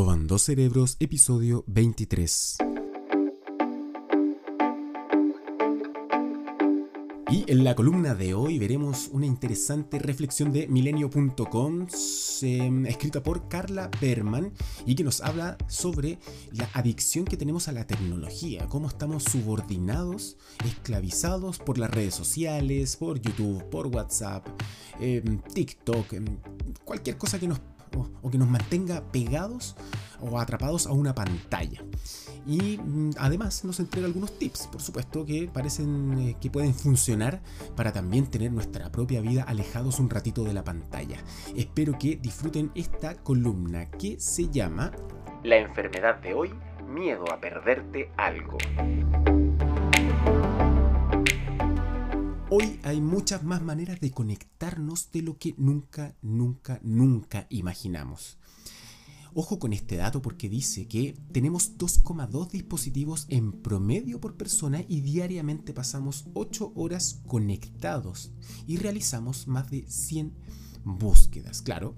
Robando Cerebros, episodio 23. Y en la columna de hoy veremos una interesante reflexión de milenio.com escrita por Carla Berman y que nos habla sobre la adicción que tenemos a la tecnología, cómo estamos subordinados, esclavizados por las redes sociales, por YouTube, por WhatsApp, em, TikTok, em, cualquier cosa que nos o, que nos mantenga pegados o atrapados a una pantalla. Y mm, además nos entrega algunos tips, por supuesto, que parecen eh, que pueden funcionar para también tener nuestra propia vida alejados un ratito de la pantalla. Espero que disfruten esta columna que se llama La enfermedad de hoy, miedo a perderte algo. Hoy hay muchas más maneras de conectarnos de lo que nunca, nunca, nunca imaginamos. Ojo con este dato porque dice que tenemos 2,2 dispositivos en promedio por persona y diariamente pasamos 8 horas conectados y realizamos más de 100 búsquedas. Claro,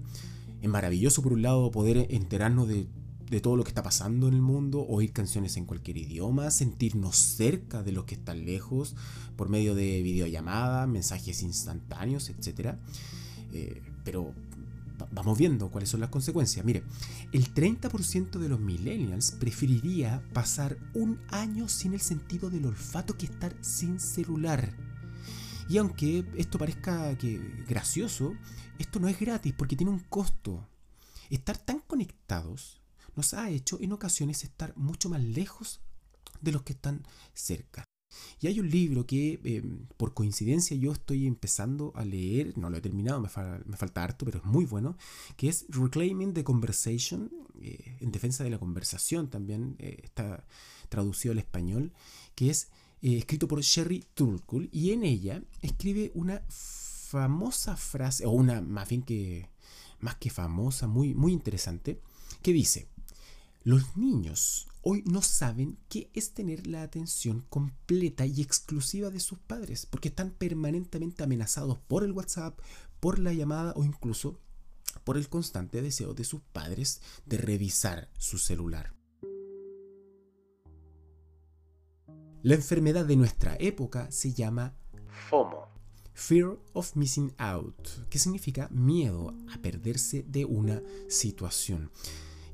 es maravilloso por un lado poder enterarnos de de todo lo que está pasando en el mundo, oír canciones en cualquier idioma, sentirnos cerca de los que están lejos por medio de videollamadas, mensajes instantáneos, etc. Eh, pero vamos viendo cuáles son las consecuencias. Mire, el 30% de los millennials preferiría pasar un año sin el sentido del olfato que estar sin celular. Y aunque esto parezca que gracioso, esto no es gratis porque tiene un costo. Estar tan conectados nos ha hecho en ocasiones estar mucho más lejos de los que están cerca. Y hay un libro que em, por coincidencia yo estoy empezando a leer, no lo he terminado, me, falta harto, pero es muy bueno, que es Reclaiming the Conversation, eh, en defensa de la conversación también, eh, está traducido al español, que es eh, escrito por Sherry Turkle y en ella escribe una famosa frase, o una más bien que, más que famosa, muy, muy interesante, que dice, los niños hoy no saben qué es tener la atención completa y exclusiva de sus padres, porque están permanentemente amenazados por el WhatsApp, por la llamada o incluso por el constante deseo de sus padres de revisar su celular. La enfermedad de nuestra época se llama FOMO, Fear of Missing Out, que significa miedo a perderse de una situación.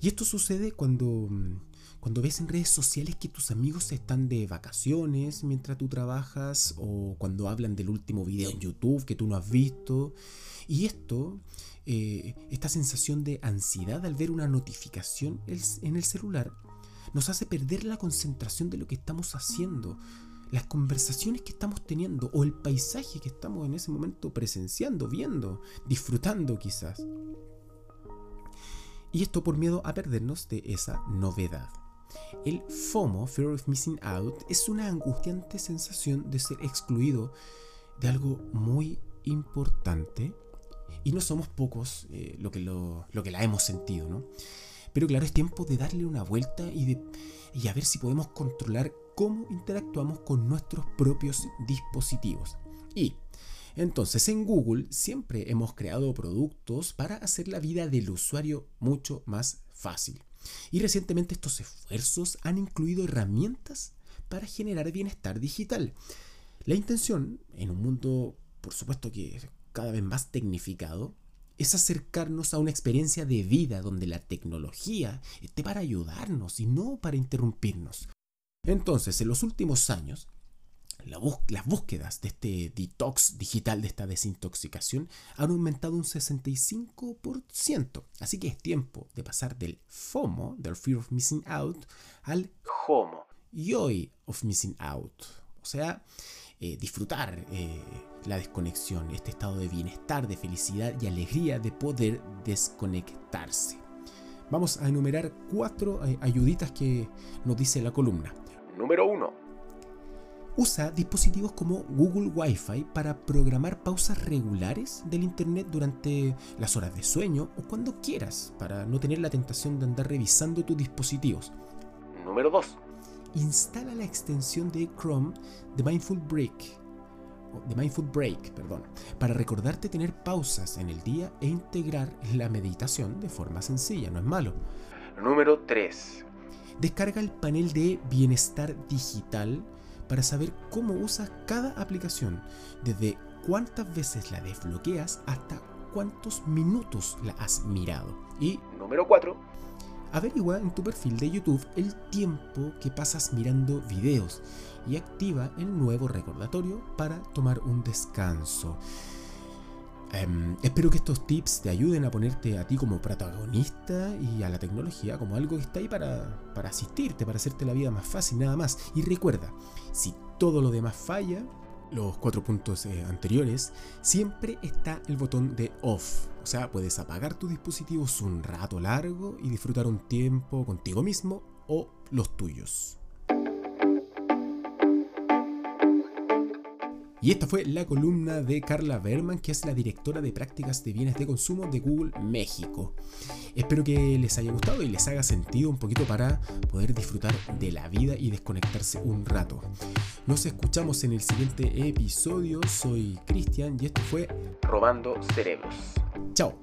Y esto sucede cuando, mm, cuando ves en redes sociales que tus amigos están de vacaciones mientras tú trabajas o cuando hablan del último video en YouTube que tú no has visto. Y esto, eh, esta sensación de ansiedad al ver una notificación en el celular, nos hace perder la concentración de lo que estamos haciendo, las conversaciones que estamos teniendo o el paisaje que estamos en ese momento presenciando, viendo, disfrutando quizás. Y esto por miedo a perdernos de esa novedad. El FOMO, Fear of Missing Out, es una angustiante sensación de ser excluido de algo muy importante. Y no somos pocos eh, lo, que lo, que la hemos sentido, ¿no? Pero claro, es tiempo de darle una vuelta y, de, y a ver si podemos controlar cómo interactuamos con nuestros propios dispositivos. Y entonces en Google siempre hemos creado productos para hacer la vida del usuario mucho más fácil. Y recientemente estos esfuerzos han incluido herramientas para generar bienestar digital. La intención, en un mundo por supuesto que cada vez más tecnificado, es acercarnos a una experiencia de vida donde la tecnología esté para ayudarnos y no para interrumpirnos. Entonces, en los últimos años, las búsquedas de este detox digital, de esta desintoxicación, han aumentado un 65%. Así que es tiempo de pasar del FOMO, del Fear of Missing Out, al HOMO, Joy of Missing Out. O sea, eh, disfrutar eh, la desconexión, este estado de bienestar, de felicidad y alegría de poder desconectarse. Vamos a enumerar cuatro eh, ayuditas que nos dice la columna. Número 1 Usa dispositivos como Google Wi-Fi para programar pausas regulares del Internet durante las horas de sueño o cuando quieras, para no tener la tentación de andar revisando tus dispositivos. Número 2. Instala la extensión de Chrome de Mindful Break, de Mindful Break, perdón, para recordarte tener pausas en el día e integrar la meditación de forma sencilla, no es malo. Número 3. Descarga el panel de bienestar digital para saber cómo usas cada aplicación, desde cuántas veces la desbloqueas hasta cuántos minutos la has mirado. Y número 4. Averigua en tu perfil de YouTube el tiempo que pasas mirando videos y activa el nuevo recordatorio para tomar un descanso. Em, espero que estos tips te ayuden a ponerte a ti como protagonista y a la tecnología como algo que está ahí para, para asistirte, para hacerte la vida más fácil, nada más. Y recuerda, si todo lo demás falla, los cuatro puntos eh, anteriores, siempre está el botón de off. O sea, puedes apagar tus dispositivos un rato largo y disfrutar un tiempo contigo mismo o los tuyos. Y esta fue la columna de Carla Berman, que es la directora de prácticas de bienes de consumo de Google México. Espero que les haya gustado y les haga sentido un poquito para poder disfrutar de la vida y desconectarse un rato. Nos escuchamos en el siguiente episodio. Soy Cristian y esto fue Robando Cerebros. Chao.